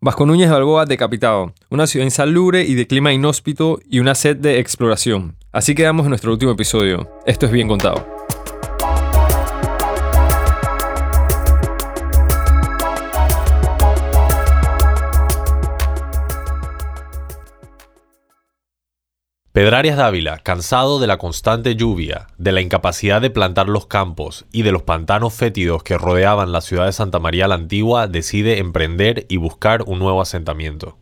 Vasco Núñez Balboa decapitado, una ciudad insalubre y de clima inhóspito y una sed de exploración. Así quedamos en nuestro último episodio. Esto es bien contado. Pedrarias Dávila, cansado de la constante lluvia, de la incapacidad de plantar los campos y de los pantanos fétidos que rodeaban la ciudad de Santa María la Antigua, decide emprender y buscar un nuevo asentamiento.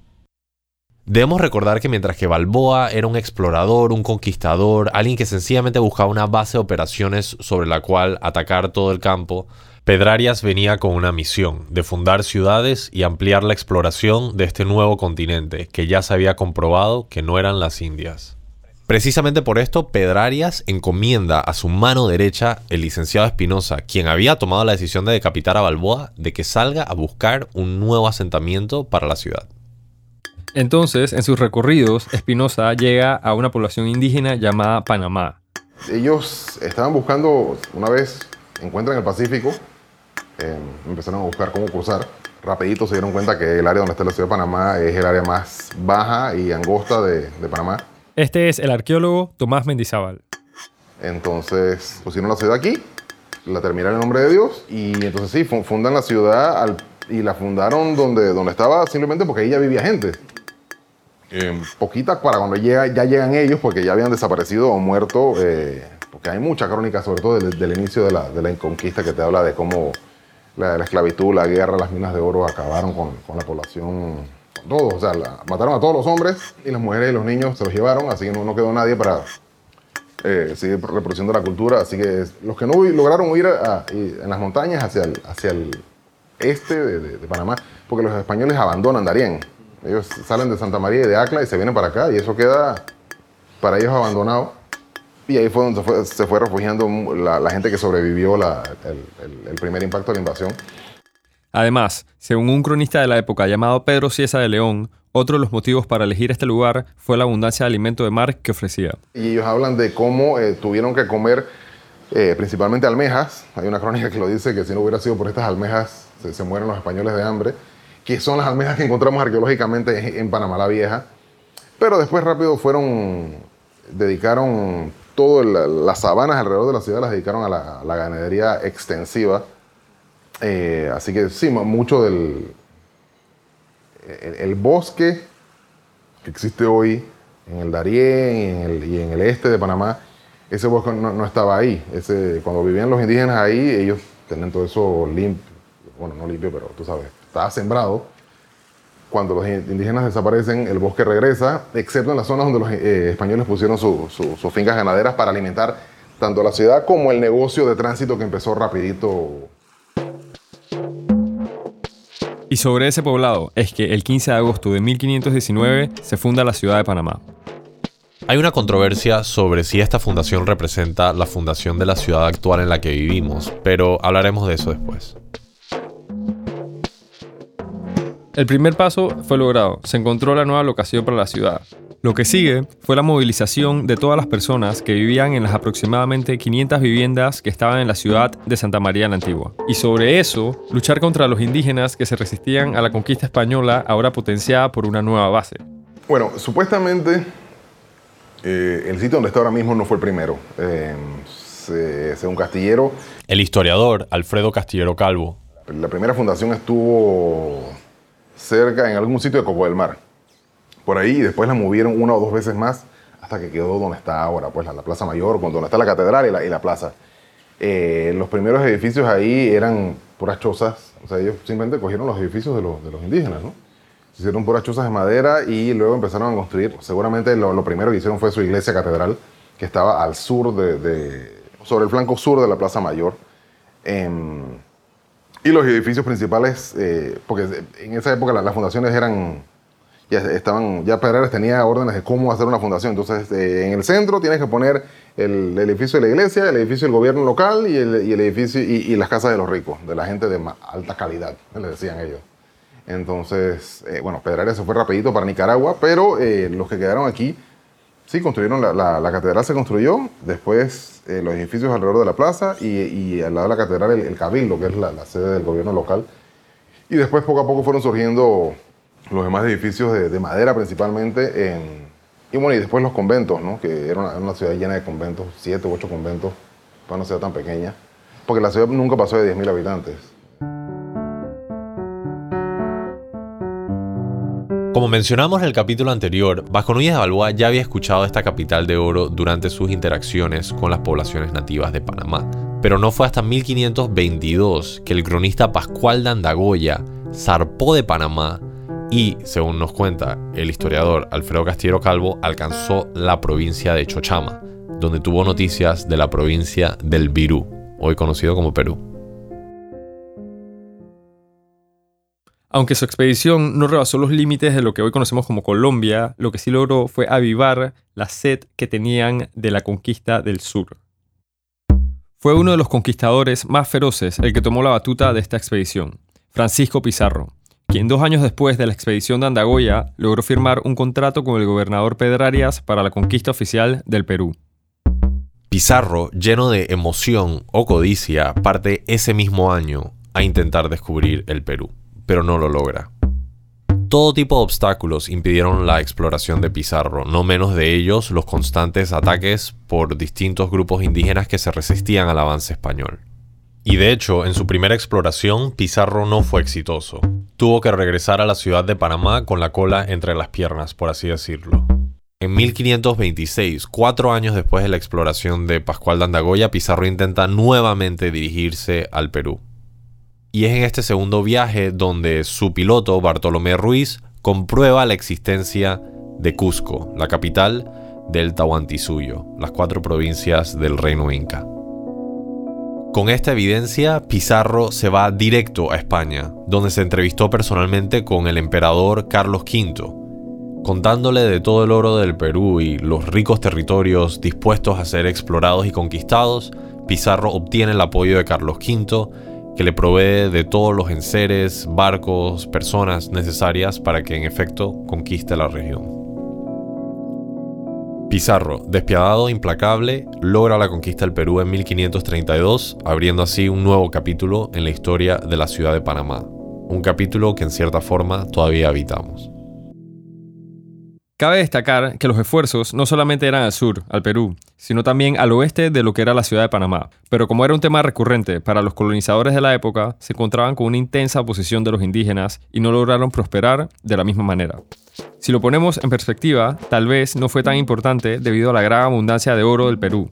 Debemos recordar que mientras que Balboa era un explorador, un conquistador, alguien que sencillamente buscaba una base de operaciones sobre la cual atacar todo el campo, Pedrarias venía con una misión, de fundar ciudades y ampliar la exploración de este nuevo continente, que ya se había comprobado que no eran las Indias. Precisamente por esto, Pedrarias encomienda a su mano derecha, el licenciado Espinosa, quien había tomado la decisión de decapitar a Balboa, de que salga a buscar un nuevo asentamiento para la ciudad. Entonces, en sus recorridos, Espinosa llega a una población indígena llamada Panamá. Ellos estaban buscando, una vez encuentran el Pacífico, em, empezaron a buscar cómo cruzar. Rapidito se dieron cuenta que el área donde está la ciudad de Panamá es el área más baja y angosta de, de Panamá este es el arqueólogo Tomás Mendizábal. Entonces pusieron la ciudad aquí, la terminaron en nombre de Dios y entonces sí, fundan la ciudad y la fundaron donde, donde estaba simplemente porque ahí ya vivía gente. Eh, poquitas para cuando llega, ya llegan ellos porque ya habían desaparecido o muerto, eh, porque hay mucha crónica sobre todo del, inicio de la, de la, conquista que te habla de cómo la, esclavitud, la guerra, las minas de oro acabaron con, con la población todos, o sea, mataron a todos los hombres y las mujeres y los niños se los llevaron, así que no, quedó nadie para eh, seguir reproduciendo la cultura. Así que los que no lograron huir en las montañas hacia el, hacia el este de, Panamá, porque los españoles abandonan Darién. Ellos salen de Santa María y de Acla y se vienen para acá y eso queda para ellos abandonado. Y ahí fue donde se fue, refugiando la, gente que sobrevivió el primer impacto de la invasión. Además, según un cronista de la época llamado Pedro Ciesa de León, otro de los motivos para elegir este lugar fue la abundancia de alimento de mar que ofrecía. Y ellos hablan de cómo eh, tuvieron que comer eh, principalmente almejas. Hay una crónica que lo dice que si no hubiera sido por estas almejas se, mueren los españoles de hambre, que son las almejas que encontramos arqueológicamente en Panamá la Vieja. Pero después rápido fueron, dedicaron todas las sabanas alrededor de la ciudad, las dedicaron a la, a la ganadería extensiva eh, así que sí, mucho del el, bosque que existe hoy en el Darién y en el, este de Panamá, ese bosque no, estaba ahí. Ese, cuando vivían los indígenas ahí, ellos tenían todo eso limpio, bueno, no limpio, pero tú sabes, estaba sembrado. Cuando los indígenas desaparecen, el bosque regresa, excepto en las zonas donde los eh, españoles pusieron sus fincas ganaderas para alimentar tanto la ciudad como el negocio de tránsito que empezó rapidito y sobre ese poblado es que el 15 de agosto de 1519 se funda la ciudad de Panamá. Hay una controversia sobre si esta fundación representa la fundación de la ciudad actual en la que vivimos, pero hablaremos de eso después. El primer paso fue logrado, se encontró la nueva locación para la ciudad, lo que sigue fue la movilización de todas las personas que vivían en las aproximadamente 500 viviendas que estaban en la ciudad de Santa María la Antigua. Y sobre eso, luchar contra los indígenas que se resistían a la conquista española, ahora potenciada por una nueva base. Bueno, supuestamente eh, el sitio donde está ahora mismo no fue el primero. Eh, según Castillero. El historiador Alfredo Castillero Calvo. La primera fundación estuvo cerca, en algún sitio de Coco del Mar por ahí y después la movieron una o dos veces más hasta que quedó donde está ahora, pues la, Plaza Mayor, donde está la catedral y la, plaza. Eh, los primeros edificios ahí eran puras chozas, o sea, ellos simplemente cogieron los edificios de los, de los indígenas, ¿no? hicieron puras chozas de madera y luego empezaron a construir, seguramente lo, primero que hicieron fue su iglesia catedral, que estaba al sur de, sobre el flanco sur de la Plaza Mayor. Em, y los edificios principales, eh, porque en esa época las fundaciones eran ya estaban, ya Pedreras tenía órdenes de cómo hacer una fundación. Entonces, eh, en el centro tienes que poner el, edificio de la iglesia, el edificio del gobierno local y el, edificio y, las casas de los ricos, de la gente de alta calidad, le decían ellos. Entonces, eh, bueno, Pedreras se fue rapidito para Nicaragua, pero eh, los que quedaron aquí, sí, construyeron la, la, catedral, se construyó, después los edificios alrededor de la plaza y, al lado de la catedral el, cabildo, que es la, la sede del gobierno local. Y después poco a poco fueron surgiendo los demás edificios de, madera principalmente, en, y bueno, y después los conventos, ¿no? que era una, ciudad llena de conventos, siete u ocho conventos, para una ciudad tan pequeña, porque la ciudad nunca pasó de 10.000 habitantes. Como mencionamos en el capítulo anterior, Vasco Núñez de Balboa ya había escuchado esta capital de oro durante sus interacciones con las poblaciones nativas de Panamá, pero no fue hasta 1522 que el cronista Pascual de Andagoya zarpó de Panamá y, según nos cuenta el historiador Alfredo Castillero Calvo, alcanzó la provincia de Chochama, donde tuvo noticias de la provincia del Virú, hoy conocido como Perú. Aunque su expedición no rebasó los límites de lo que hoy conocemos como Colombia, lo que sí logró fue avivar la sed que tenían de la conquista del sur. Fue uno de los conquistadores más feroces el que tomó la batuta de esta expedición, Francisco Pizarro, quien dos años después de la expedición de Andagoya logró firmar un contrato con el gobernador Pedrarias para la conquista oficial del Perú. Pizarro, lleno de emoción o codicia, parte ese mismo año a intentar descubrir el Perú, pero no lo logra. Todo tipo de obstáculos impidieron la exploración de Pizarro, no menos de ellos los constantes ataques por distintos grupos indígenas que se resistían al avance español. Y de hecho, en su primera exploración, Pizarro no fue exitoso. Tuvo que regresar a la ciudad de Panamá con la cola entre las piernas, por así decirlo. En 1526, cuatro años después de la exploración de Pascual de Andagoya, Pizarro intenta nuevamente dirigirse al Perú. Y es en este segundo viaje donde su piloto, Bartolomé Ruiz, comprueba la existencia de Cusco, la capital del Tahuantinsuyo, las cuatro provincias del reino inca. Con esta evidencia, Pizarro se va directo a España, donde se entrevistó personalmente con el emperador Carlos V, contándole de todo el oro del Perú y los ricos territorios dispuestos a ser explorados y conquistados, Pizarro obtiene el apoyo de Carlos V, que le provee de todos los enseres, barcos, personas necesarias para que en efecto conquiste la región. Pizarro, despiadado e implacable, logra la conquista del Perú en 1532, abriendo así un nuevo capítulo en la historia de la ciudad de Panamá, un capítulo que en cierta forma todavía habitamos. Cabe destacar que los esfuerzos no solamente eran al sur, al Perú, sino también al oeste de lo que era la ciudad de Panamá. Pero como era un tema recurrente para los colonizadores de la época, se encontraban con una intensa oposición de los indígenas y no lograron prosperar de la misma manera. Si lo ponemos en perspectiva, tal vez no fue tan importante debido a la gran abundancia de oro del Perú.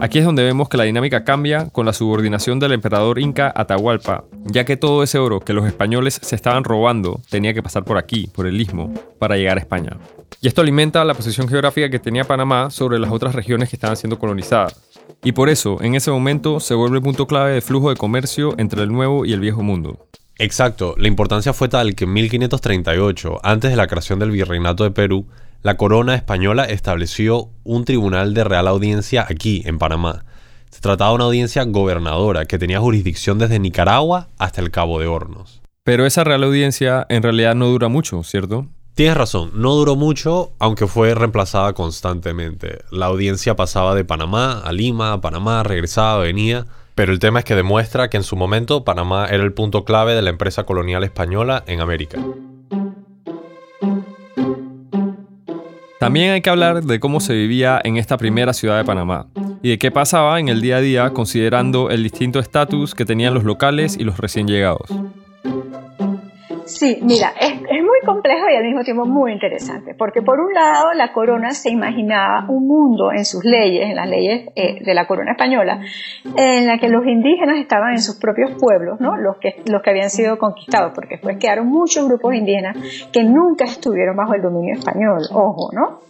Aquí es donde vemos que la dinámica cambia con la subordinación del emperador inca Atahualpa, ya que todo ese oro que los españoles se estaban robando tenía que pasar por aquí, por el istmo, para llegar a España. Y esto alimenta la posición geográfica que tenía Panamá sobre las otras regiones que estaban siendo colonizadas. Y por eso, en ese momento, se vuelve el punto clave de flujo de comercio entre el nuevo y el viejo mundo. Exacto, la importancia fue tal que en 1538, antes de la creación del Virreinato de Perú, la corona española estableció un tribunal de real audiencia aquí, en Panamá. Se trataba de una audiencia gobernadora que tenía jurisdicción desde Nicaragua hasta el Cabo de Hornos. Pero esa real audiencia en realidad no dura mucho, ¿cierto? Tienes razón, no duró mucho, aunque fue reemplazada constantemente. La audiencia pasaba de Panamá a Lima, Panamá, regresaba, venía. Pero el tema es que demuestra que en su momento Panamá era el punto clave de la empresa colonial española en América. También hay que hablar de cómo se vivía en esta primera ciudad de Panamá y de qué pasaba en el día a día considerando el distinto estatus que tenían los locales y los recién llegados. Sí, mira, es, muy complejo y al mismo tiempo muy interesante, porque por un lado la corona se imaginaba un mundo en sus leyes, en las leyes eh, de la corona española, en la que los indígenas estaban en sus propios pueblos, ¿no? los, que, los que habían sido conquistados, porque después quedaron muchos grupos indígenas que nunca estuvieron bajo el dominio español, ojo, ¿no?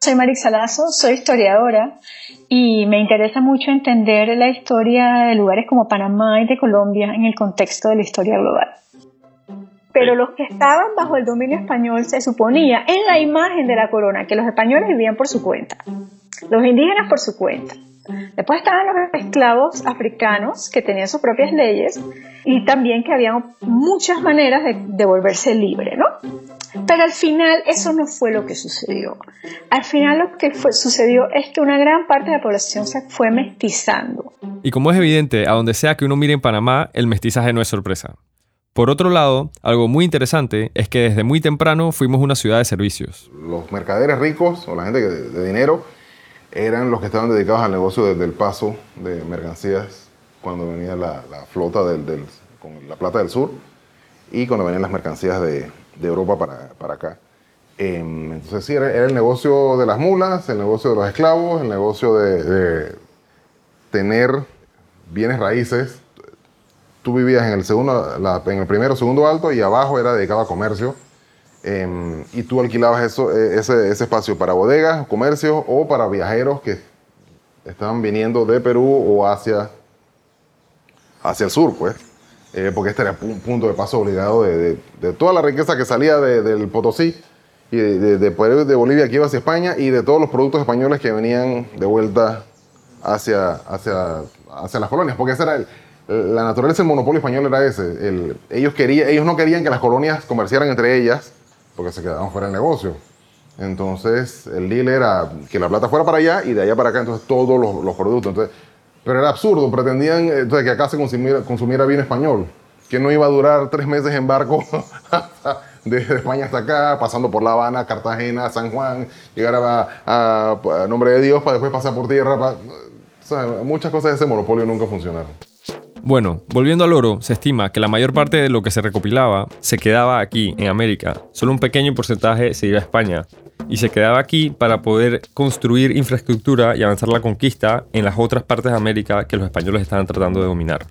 Soy Marix Salazo, soy historiadora y me interesa mucho entender la historia de lugares como Panamá y de Colombia en el contexto de la historia global pero los que estaban bajo el dominio español se suponía en la imagen de la corona que los españoles vivían por su cuenta, los indígenas por su cuenta. Después estaban los esclavos africanos que tenían sus propias leyes y también que había muchas maneras de, volverse libre, ¿no? Pero al final eso no fue lo que sucedió. Al final lo que sucedió es que una gran parte de la población se fue mestizando. Y como es evidente, a donde sea que uno mire en Panamá, el mestizaje no es sorpresa. Por otro lado, algo muy interesante es que desde muy temprano fuimos una ciudad de servicios. Los mercaderes ricos o la gente de dinero eran los que estaban dedicados al negocio desde el paso de mercancías cuando venía la, flota del, con la plata del sur y cuando venían las mercancías de, Europa para, acá. Em, entonces sí, era, el negocio de las mulas, el negocio de los esclavos, el negocio de tener bienes raíces tú vivías en el, segundo, en el primero, segundo alto y abajo era dedicado a comercio. Em, y tú alquilabas eso, e, ese, ese, espacio para bodegas, comercios o para viajeros que estaban viniendo de Perú o hacia, hacia el sur, pues. Eh, porque este era un punto de paso obligado de, de, toda la riqueza que salía del Potosí y de, de, de Bolivia que iba hacia España y de todos los productos españoles que venían de vuelta hacia, hacia, hacia las colonias, porque ese era el, la naturaleza del monopolio español era ese. ellos, quería, ellos no querían que las colonias comerciaran entre ellas porque se quedaban fuera del negocio. Entonces, el deal era que la plata fuera para allá y de allá para acá, entonces todos los, productos. Entonces, pero era absurdo, pretendían entonces, que acá se consumiera, consumiera bien español, que no iba a durar tres meses en barco desde España hasta acá, pasando por La Habana, Cartagena, San Juan, llegar a, nombre de Dios para después pasar por tierra. muchas cosas de ese monopolio nunca funcionaron. Bueno, volviendo al oro, se estima que la mayor parte de lo que se recopilaba se quedaba aquí, en América. Solo un pequeño porcentaje se iba a España. Y se quedaba aquí para poder construir infraestructura y avanzar la conquista en las otras partes de América que los españoles estaban tratando de dominar.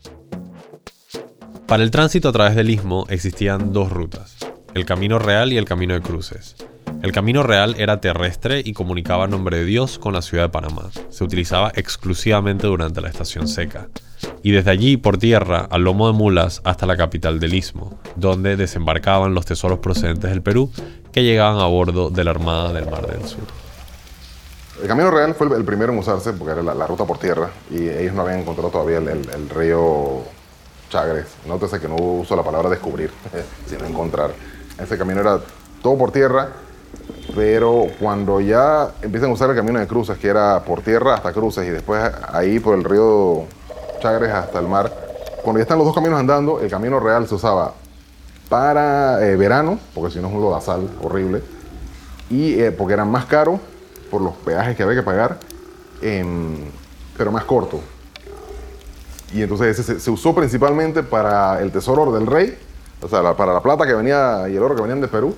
Para el tránsito a través del istmo existían dos rutas, el Camino Real y el Camino de Cruces. El camino real era terrestre y comunicaba nombre de Dios con la ciudad de Panamá. Se utilizaba exclusivamente durante la estación seca. Y desde allí por tierra, al lomo de mulas, hasta la capital del istmo, donde desembarcaban los tesoros procedentes del Perú que llegaban a bordo de la Armada del Mar del Sur. El Camino Real fue el primero en usarse porque era la, ruta por tierra y ellos no habían encontrado todavía el, río Chagres. Nótese que no uso la palabra descubrir, sino encontrar. Ese camino era todo por tierra pero cuando ya empiezan a usar el camino de cruces, que era por tierra hasta cruces y después ahí por el río Chagres hasta el mar, cuando ya están los dos caminos andando, el camino real se usaba para eh, verano, porque si no es un lodazal horrible, y eh, porque era más caro por los peajes que había que pagar, pero más corto. Y entonces ese se, usó principalmente para el tesoro del rey, o sea, para la plata que venía y el oro que venían de Perú,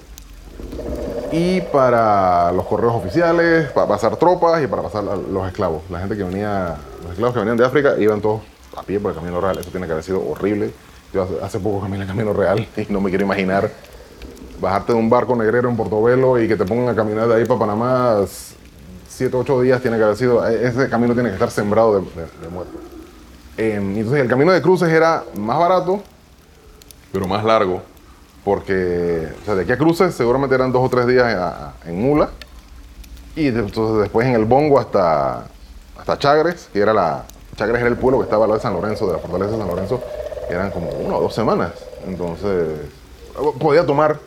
y para los correos oficiales, para pasar tropas y para pasar los esclavos. La gente que venía, los esclavos que venían de África iban todos a pie por el Camino Real. Eso tiene que haber sido horrible. Yo hace, poco caminé el Camino Real y no me quiero imaginar bajarte de un barco negrero en Portobelo y que te pongan a caminar de ahí para Panamá 7, 8 días tiene que haber sido, e, ese camino tiene que estar sembrado de, de, muertos. Em, entonces el camino de cruces era más barato, pero más largo porque o sea, de aquí a Cruces seguramente eran dos o tres días en, Mula. Y entonces después en el Bongo hasta, hasta Chagres, que era la. Chagres era el pueblo que estaba al lado de San Lorenzo, de la fortaleza de San Lorenzo, eran como una o dos semanas. Entonces, podía tomar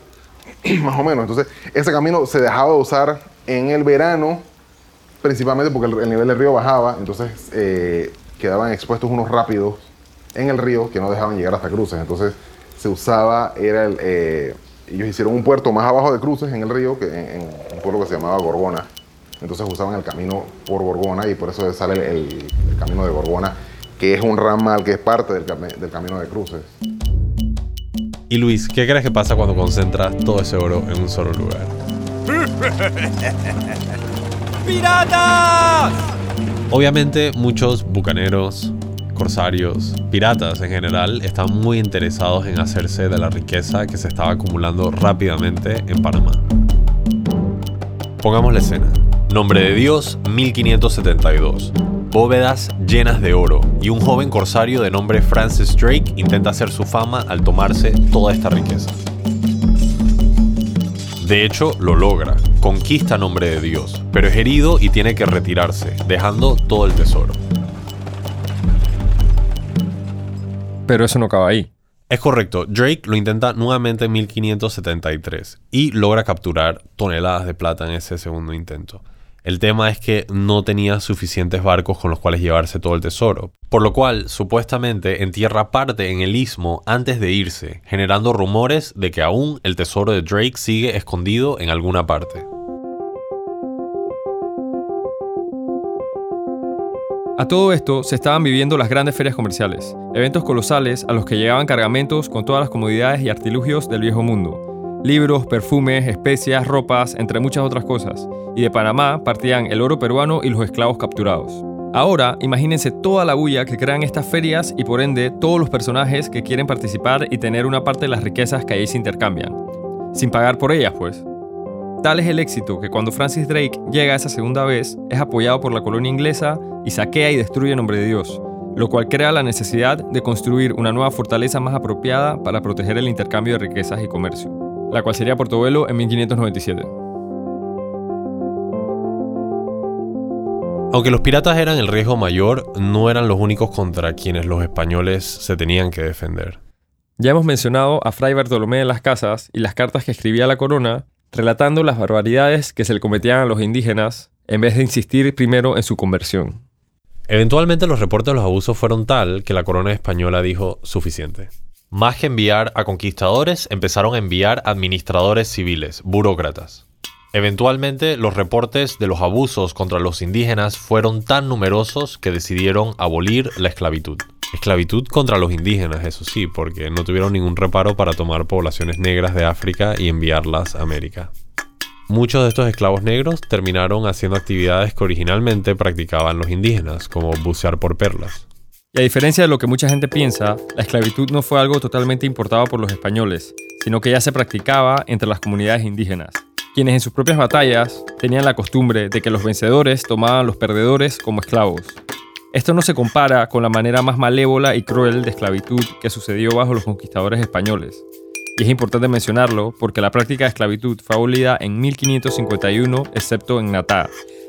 más o menos. Entonces, ese camino se dejaba de usar en el verano, principalmente porque el, nivel del río bajaba. Entonces, eh, quedaban expuestos unos rápidos en el río que no dejaban llegar hasta cruces. Entonces, se usaba, era eh, ellos hicieron un puerto más abajo de Cruces en el río, que en, un pueblo que se llamaba Gorgona. Entonces usaban el camino por Gorgona y por eso sale el, camino de Gorgona, que es un ramal que es parte del, del camino de Cruces. Y Luis, ¿qué crees que pasa cuando concentras todo ese oro en un solo lugar? ¡Piratas! Obviamente muchos bucaneros, corsarios, piratas en general, están muy interesados en hacerse de la riqueza que se estaba acumulando rápidamente en Panamá. Pongamos la escena. Nombre de Dios 1572. Bóvedas llenas de oro y un joven corsario de nombre Francis Drake intenta hacer su fama al tomarse toda esta riqueza. De hecho, lo logra, conquista nombre de Dios, pero es herido y tiene que retirarse, dejando todo el tesoro. Pero eso no acaba ahí. Es correcto, Drake lo intenta nuevamente en 1573 y logra capturar toneladas de plata en ese segundo intento. El tema es que no tenía suficientes barcos con los cuales llevarse todo el tesoro, por lo cual supuestamente entierra parte en el istmo antes de irse, generando rumores de que aún el tesoro de Drake sigue escondido en alguna parte. A todo esto se estaban viviendo las grandes ferias comerciales, eventos colosales a los que llegaban cargamentos con todas las comodidades y artilugios del viejo mundo. Libros, perfumes, especias, ropas, entre muchas otras cosas. Y de Panamá partían el oro peruano y los esclavos capturados. Ahora, imagínense toda la bulla que crean estas ferias y por ende todos los personajes que quieren participar y tener una parte de las riquezas que ahí se intercambian. Sin pagar por ellas, pues. Tal es el éxito que cuando Francis Drake llega esa segunda vez, es apoyado por la colonia inglesa y saquea y destruye en nombre de Dios, lo cual crea la necesidad de construir una nueva fortaleza más apropiada para proteger el intercambio de riquezas y comercio, la cual sería Portobelo en 1597. Aunque los piratas eran el riesgo mayor, no eran los únicos contra quienes los españoles se tenían que defender. Ya hemos mencionado a Fray Bartolomé de las Casas y las cartas que escribía la corona, relatando las barbaridades que se le cometían a los indígenas en vez de insistir primero en su conversión. Eventualmente los reportes de los abusos fueron tal que la corona española dijo suficiente. Más que enviar a conquistadores, empezaron a enviar administradores civiles, burócratas. Eventualmente los reportes de los abusos contra los indígenas fueron tan numerosos que decidieron abolir la esclavitud. Esclavitud contra los indígenas, eso sí, porque no tuvieron ningún reparo para tomar poblaciones negras de África y enviarlas a América. Muchos de estos esclavos negros terminaron haciendo actividades que originalmente practicaban los indígenas, como bucear por perlas. Y a diferencia de lo que mucha gente piensa, la esclavitud no fue algo totalmente importado por los españoles, sino que ya se practicaba entre las comunidades indígenas, quienes en sus propias batallas tenían la costumbre de que los vencedores tomaban a los perdedores como esclavos. Esto no se compara con la manera más malévola y cruel de esclavitud que sucedió bajo los conquistadores españoles, y es importante mencionarlo porque la práctica de esclavitud fue abolida en 1551, excepto en Natal.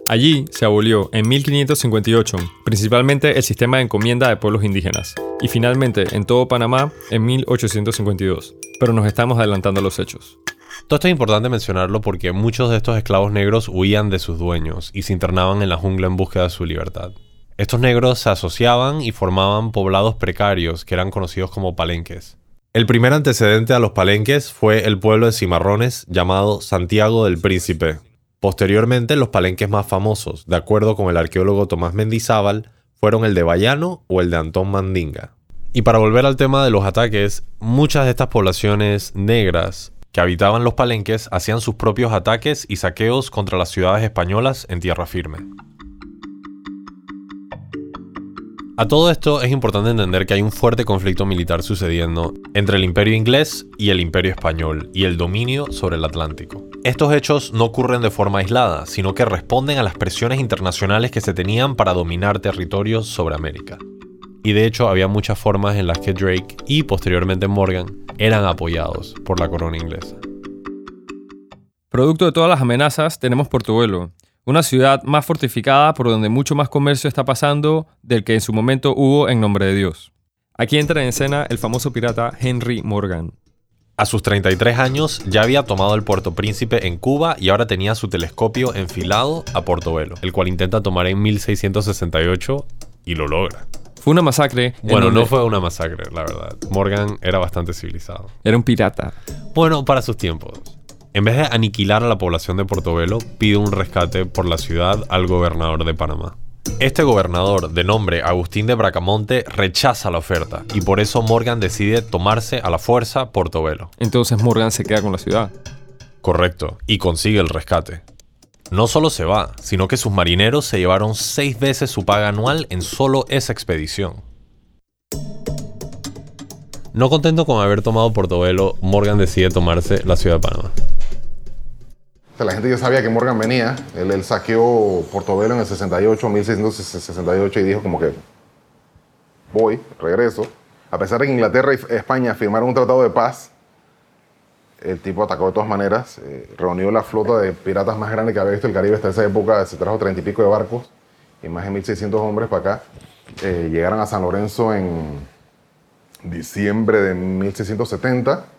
Allí se abolió en 1558, principalmente el sistema de encomienda de pueblos indígenas, y finalmente en todo Panamá en 1852. Pero nos estamos adelantando a los hechos. Todo esto es importante mencionarlo porque muchos de estos esclavos negros huían de sus dueños y se internaban en la jungla en búsqueda de su libertad. Estos negros se asociaban y formaban poblados precarios que eran conocidos como palenques. El primer antecedente a los palenques fue el pueblo de cimarrones llamado Santiago del Príncipe. Posteriormente, los palenques más famosos, de acuerdo con el arqueólogo Tomás Mendizábal, fueron el de Bayano o el de Antón Mandinga. Y para volver al tema de los ataques, muchas de estas poblaciones negras que habitaban los palenques hacían sus propios ataques y saqueos contra las ciudades españolas en tierra firme. A todo esto es importante entender que hay un fuerte conflicto militar sucediendo entre el imperio inglés y el imperio español y el dominio sobre el Atlántico. Estos hechos no ocurren de forma aislada, sino que responden a las presiones internacionales que se tenían para dominar territorios sobre América. Y de hecho había muchas formas en las que Drake y posteriormente Morgan eran apoyados por la corona inglesa. Producto de todas las amenazas tenemos Portobelo, una ciudad más fortificada por donde mucho más comercio está pasando del que en su momento hubo en nombre de Dios. Aquí entra en escena el famoso pirata Henry Morgan. A sus 33 años ya había tomado el Puerto Príncipe en Cuba y ahora tenía su telescopio enfilado a Portobelo, el cual intenta tomar en 1668 y lo logra. Fue una masacre. Bueno, no fue una masacre, la verdad. Morgan era bastante civilizado. Era un pirata. Bueno, para sus tiempos. En vez de aniquilar a la población de Portobelo, pide un rescate por la ciudad al gobernador de Panamá. Este gobernador, de nombre Agustín de Bracamonte, rechaza la oferta y por eso Morgan decide tomarse a la fuerza Portobelo. Entonces Morgan se queda con la ciudad. Correcto, y consigue el rescate. No solo se va, sino que sus marineros se llevaron seis veces su paga anual en solo esa expedición. No contento con haber tomado Portobelo, Morgan decide tomarse la ciudad de Panamá la gente ya sabía que Morgan venía. Él, saqueó Portobelo en el 68, 1668 y dijo como que voy, regreso. A pesar de que Inglaterra y España firmaron un tratado de paz, el tipo atacó de todas maneras. Eh, reunió la flota de piratas más grande que había visto el Caribe hasta esa época. Se trajo treinta y pico de barcos y más de 1.600 hombres para acá. Eh, llegaron a San Lorenzo en diciembre de 1670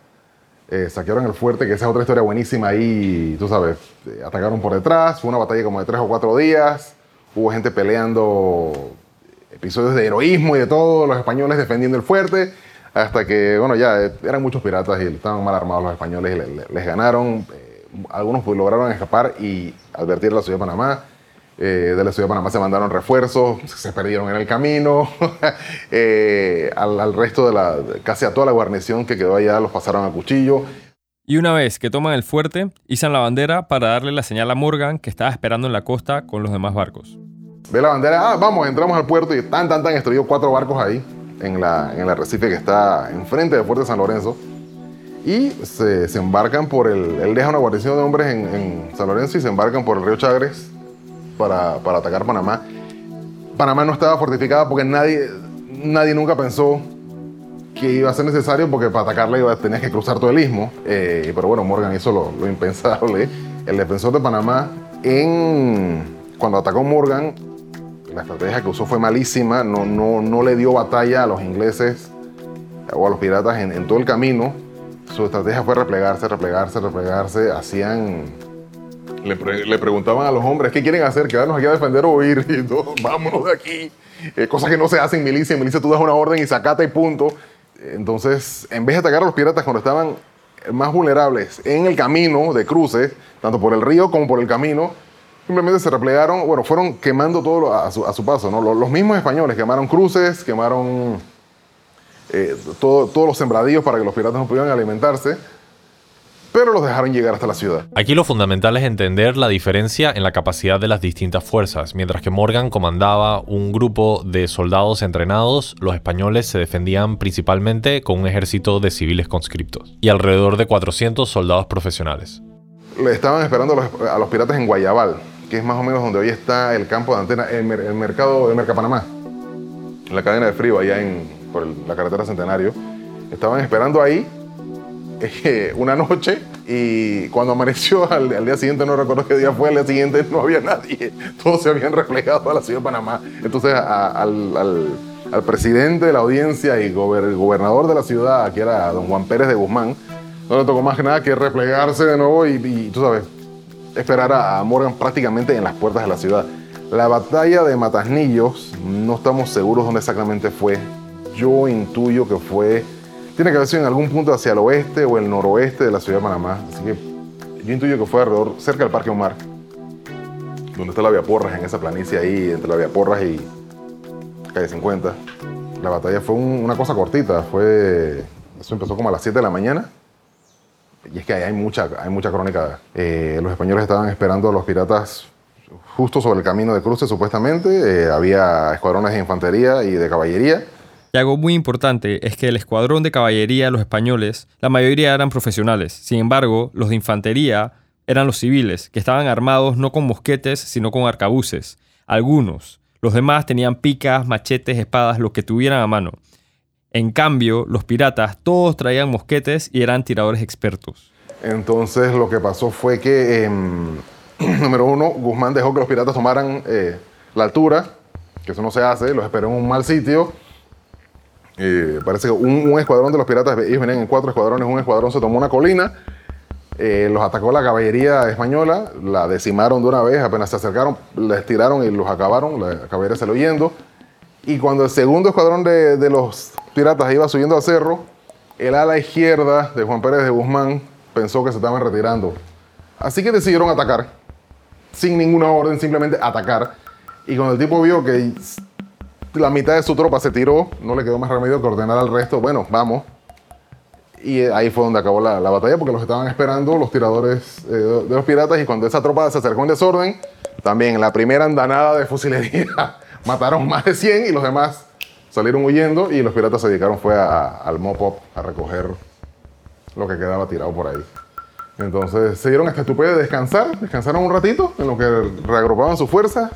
eh, saquearon el fuerte, que esa es otra historia buenísima ahí, tú sabes, eh, atacaron por detrás, fue una batalla como de tres o cuatro días, hubo gente peleando, episodios de heroísmo y de todo, los españoles defendiendo el fuerte, hasta que, bueno, ya eh, eran muchos piratas y estaban mal armados los españoles y le- le- les ganaron, eh, algunos lograron escapar y advertir a la ciudad de Panamá. Eh, de la ciudad de Panamá se mandaron refuerzos, se perdieron en el camino. Eh, al, al resto de la, casi a toda la guarnición que quedó allá los pasaron a cuchillo. Y una vez que toman el fuerte, izan la bandera para darle la señal a Morgan que estaba esperando en la costa con los demás barcos. Ve la bandera, ah, vamos, entramos al puerto y tan, tan, tan, estrelló cuatro barcos ahí, en, la, en el arrecife que está enfrente del fuerte San Lorenzo. Y se, se embarcan por el, él deja una guarnición de hombres en, en San Lorenzo y se embarcan por el río Chagres para, para atacar Panamá. Panamá no estaba fortificada porque nadie, nadie nunca pensó que iba a ser necesario porque para atacarla iba, tenías que cruzar todo el istmo. Eh, pero bueno, Morgan hizo lo, lo impensable. El defensor de Panamá, en, cuando atacó Morgan, la estrategia que usó fue malísima. No, no, no le dio batalla a los ingleses o a los piratas en, en todo el camino. Su estrategia fue replegarse, replegarse, replegarse. Hacían... Le, pre- le preguntaban a los hombres, ¿qué quieren hacer? ¿Quedarnos aquí a defender o huir? Y todos, vámonos de aquí. Eh, cosas que no se hacen en milicia. En milicia tú das una orden y sacata y punto. Entonces, en vez de atacar a los piratas cuando estaban más vulnerables en el camino de cruce, tanto por el río como por el camino, simplemente se replegaron, bueno, fueron quemando todo a su, a su paso, ¿no? Los, los mismos españoles quemaron cruces, quemaron eh, todo- todos los sembradíos para que los piratas no pudieran alimentarse, pero los dejaron llegar hasta la ciudad. Aquí lo fundamental es entender la diferencia en la capacidad de las distintas fuerzas. Mientras que Morgan comandaba un grupo de soldados entrenados, los españoles se defendían principalmente con un ejército de civiles conscriptos y alrededor de 400 soldados profesionales. Le estaban esperando a los, a los piratas en Guayabal, que es más o menos donde hoy está el campo de antena, el, el mercado, el Mercapanamá, en la cadena de frío, allá en, por el- la carretera Centenario. Estaban esperando ahí eh, una noche y cuando amaneció al, al día siguiente, no recuerdo qué día fue, al día siguiente no había nadie. Todos se habían replegado a la ciudad de Panamá. Entonces a- al, al- al presidente de la audiencia y gober- gobernador de la ciudad, que era don Juan Pérez de Guzmán, no le tocó más que nada que replegarse de nuevo y, y, tú sabes, esperar a, a Morgan prácticamente en las puertas de la ciudad. La batalla de Matasnillos, no estamos seguros dónde exactamente fue. Yo intuyo que fue, tiene que haber sido en algún punto hacia el oeste o el noroeste de la ciudad de Panamá. Así que yo intuyo que fue alrededor, cerca del Parque Omar, donde está la Vía Porras, en esa planicie ahí, entre la Vía Porras y calle 50. La batalla fue un- una cosa cortita, fue, eso empezó como a las 7 de la mañana. Y es que ahí hay mucha, hay mucha crónica. Eh, los españoles estaban esperando a los piratas justo sobre el camino de cruce, supuestamente. Eh, había escuadrones de infantería y de caballería. Y algo muy importante es que el escuadrón de caballería los españoles, la mayoría eran profesionales. Sin embargo, los de infantería eran los civiles, que estaban armados no con mosquetes, sino con arcabuces. Algunos. Los demás tenían picas, machetes, espadas, lo que tuvieran a mano. En cambio, los piratas todos traían mosquetes y eran tiradores expertos. Entonces lo que pasó fue que, em, número uno, Guzmán dejó que los piratas tomaran eh, la altura, que eso no se hace, los esperó en un mal sitio. Eh, parece que un, escuadrón de los piratas, ellos venían en cuatro escuadrones, un escuadrón se tomó una colina, eh, los atacó la caballería española, la decimaron de una vez, apenas se acercaron, les tiraron y los acabaron, la caballería salió huyendo. Y cuando el segundo escuadrón de, de los piratas iba subiendo al cerro, el ala izquierda de Juan Pérez de Guzmán pensó que se estaban retirando. Así que decidieron atacar, sin ninguna orden, simplemente atacar. Y cuando el tipo vio que la mitad de su tropa se tiró, no le quedó más remedio que ordenar al resto, bueno, vamos. Y eh, ahí fue donde acabó la, la batalla, porque los estaban esperando los tiradores eh, de los piratas. Y cuando esa tropa se acercó en desorden, también la primera andanada de fusilería mataron más de 100 y los demás salieron huyendo. Y los piratas se dedicaron fue a- al mop-up, a recoger lo que quedaba tirado por ahí. Entonces se dieron esta estupidez de descansar, descansaron un ratito en lo que reagrupaban sus fuerzas.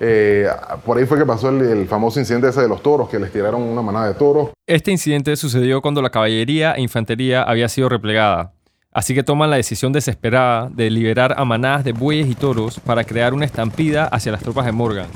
Eh, por ahí fue que pasó el, el famoso incidente ese de los toros, que les tiraron una manada de toros. Este incidente sucedió cuando la caballería e infantería había sido replegada. Así que toman la decisión desesperada de liberar a manadas de bueyes y toros para crear una estampida hacia las tropas de Morgan.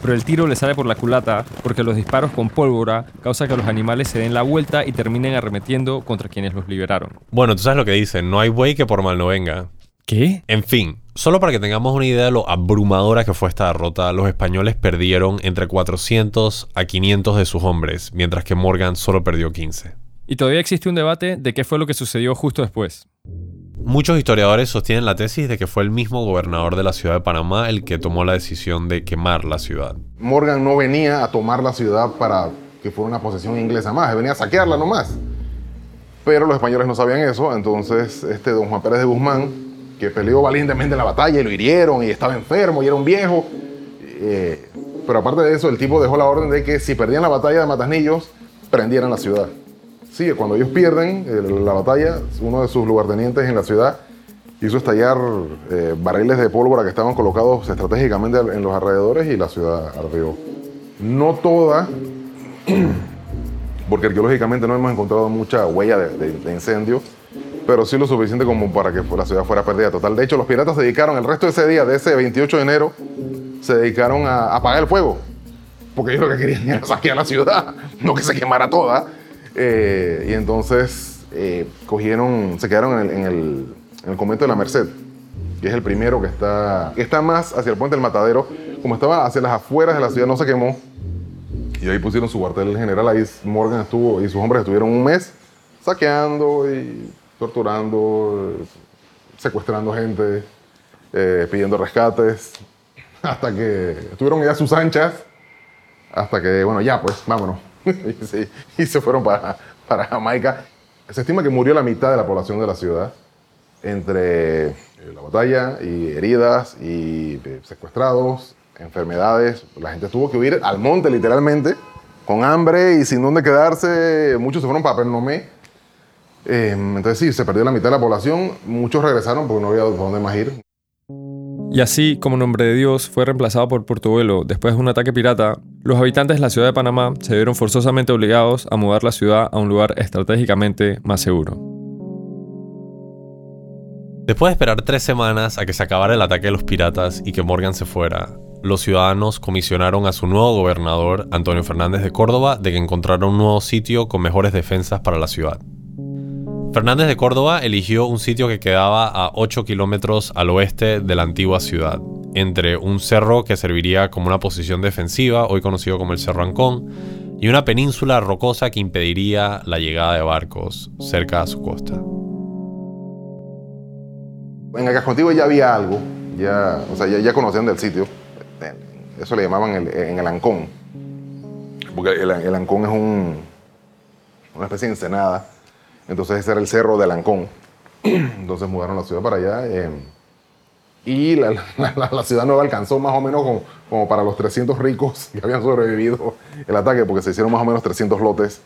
pero el tiro le sale por la culata porque los disparos con pólvora causan que los animales se den la vuelta y terminen arremetiendo contra quienes los liberaron. Bueno, tú sabes lo que dicen, no hay buey que por mal no venga. ¿Qué? En fin, solo para que tengamos una idea de lo abrumadora que fue esta derrota, los españoles perdieron entre 400 a 500 de sus hombres, mientras que Morgan solo perdió 15. Y todavía existe un debate de qué fue lo que sucedió justo después. Muchos historiadores sostienen la tesis de que fue el mismo gobernador de la ciudad de Panamá el que tomó la decisión de quemar la ciudad. Morgan no venía a tomar la ciudad para que fuera una posesión inglesa más, venía a saquearla nomás. Pero los españoles no sabían eso, entonces este don Juan Pérez de Guzmán, que peleó valientemente en la batalla y lo hirieron y estaba enfermo y era un viejo, eh, pero aparte de eso el tipo dejó la orden de que si perdían la batalla de Matasnillos, prendieran la ciudad. Sí, cuando ellos pierden eh, la batalla, uno de sus lugartenientes en la ciudad hizo estallar eh, barriles de pólvora que estaban colocados estratégicamente en los alrededores y la ciudad ardió. No toda, porque arqueológicamente no hemos encontrado mucha huella de, incendio, pero sí lo suficiente como para que la ciudad fuera perdida total. De hecho, los piratas se dedicaron el resto de ese día, de ese 28 de enero, se dedicaron a apagar el fuego, porque ellos lo que querían era saquear la ciudad, no que se quemara toda. Eh, y entonces eh, cogieron, se quedaron en el, en, el, convento de la Merced, que es el primero que está, que está más hacia el puente del Matadero. Como estaba hacia las afueras de la ciudad, no se quemó. Y ahí pusieron su cuartel general. Ahí Morgan estuvo y sus hombres estuvieron un mes saqueando y torturando, secuestrando gente, eh, pidiendo rescates, hasta que estuvieron ya sus anchas, hasta que, bueno, ya pues, vámonos. y, se fueron para, para Jamaica. Se estima que murió la mitad de la población de la ciudad entre eh, la batalla y heridas y eh, secuestrados, enfermedades. La gente tuvo que huir al monte literalmente, con hambre y sin dónde quedarse. Muchos se fueron para Pernomé. Em, entonces sí, se perdió la mitad de la población. Muchos regresaron porque no había dónde más ir. Y así como Nombre de Dios fue reemplazado por Portobelo después de un ataque pirata, los habitantes de la ciudad de Panamá se vieron forzosamente obligados a mudar la ciudad a un lugar estratégicamente más seguro. Después de esperar tres semanas a que se acabara el ataque de los piratas y que Morgan se fuera, los ciudadanos comisionaron a su nuevo gobernador, Antonio Fernández de Córdoba, de que encontrara un nuevo sitio con mejores defensas para la ciudad. Fernández de Córdoba eligió un sitio que quedaba a 8 kilómetros al oeste de la antigua ciudad, entre un cerro que serviría como una posición defensiva, hoy conocido como el Cerro Ancón, y una península rocosa que impediría la llegada de barcos cerca a su costa. En el Cascontigo ya había algo, ya, o sea, ya, conocían del sitio. Eso le llamaban el, en el Ancón, porque el, Ancón es un, una especie de ensenada entonces ese era el cerro de Lancón. Entonces mudaron la ciudad para allá. Eh, y la, ciudad nueva alcanzó más o menos como, para los 300 ricos que habían sobrevivido el ataque, porque se hicieron más o menos 300 lotes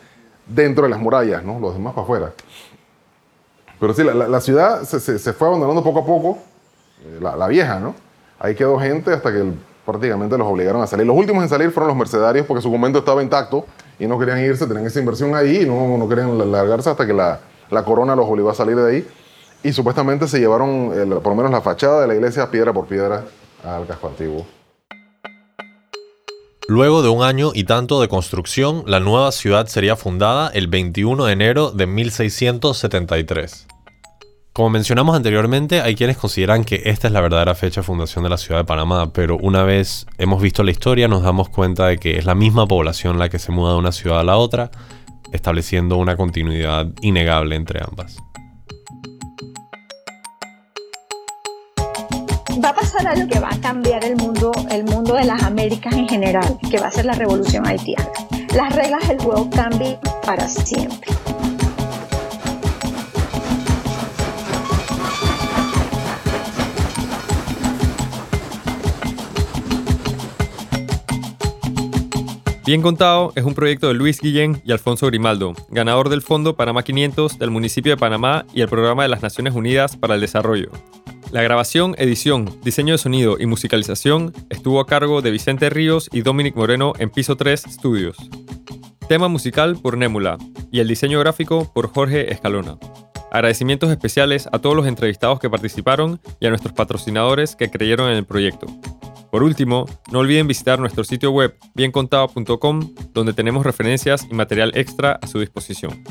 dentro de las murallas, ¿no? los demás para afuera. Pero sí, la, ciudad se, fue abandonando poco a poco, eh, la, vieja, ¿no? Ahí quedó gente hasta que prácticamente los obligaron a salir. Los últimos en salir fueron los mercenarios porque su convento estaba intacto y no querían irse, tenían esa inversión ahí y no, no querían largarse hasta que la, la, corona los obligó a salir de ahí. Y supuestamente se llevaron, por lo menos la fachada de la iglesia, piedra por piedra al casco antiguo. Luego de un año y tanto de construcción, la nueva ciudad sería fundada el 21 de enero de 1673. Como mencionamos anteriormente, hay quienes consideran que esta es la verdadera fecha de fundación de la ciudad de Panamá, pero una vez hemos visto la historia nos damos cuenta de que es la misma población la que se muda de una ciudad a la otra, estableciendo una continuidad innegable entre ambas. Va a pasar algo que va a cambiar el mundo, el mundo de las Américas en general, que va a ser la revolución haitiana. Las reglas del juego cambian para siempre. Bien Contado es un proyecto de Luis Guillén y Alfonso Grimaldo, ganador del Fondo Panamá 500 del municipio de Panamá y el Programa de las Naciones Unidas para el Desarrollo. La grabación, edición, diseño de sonido y musicalización estuvo a cargo de Vicente Ríos y Dominic Moreno en Piso 3 Studios. Tema musical por Némula y el diseño gráfico por Jorge Escalona. Agradecimientos especiales a todos los entrevistados que participaron y a nuestros patrocinadores que creyeron en el proyecto. Por último, no olviden visitar nuestro sitio web biencontado.com donde tenemos referencias y material extra a su disposición.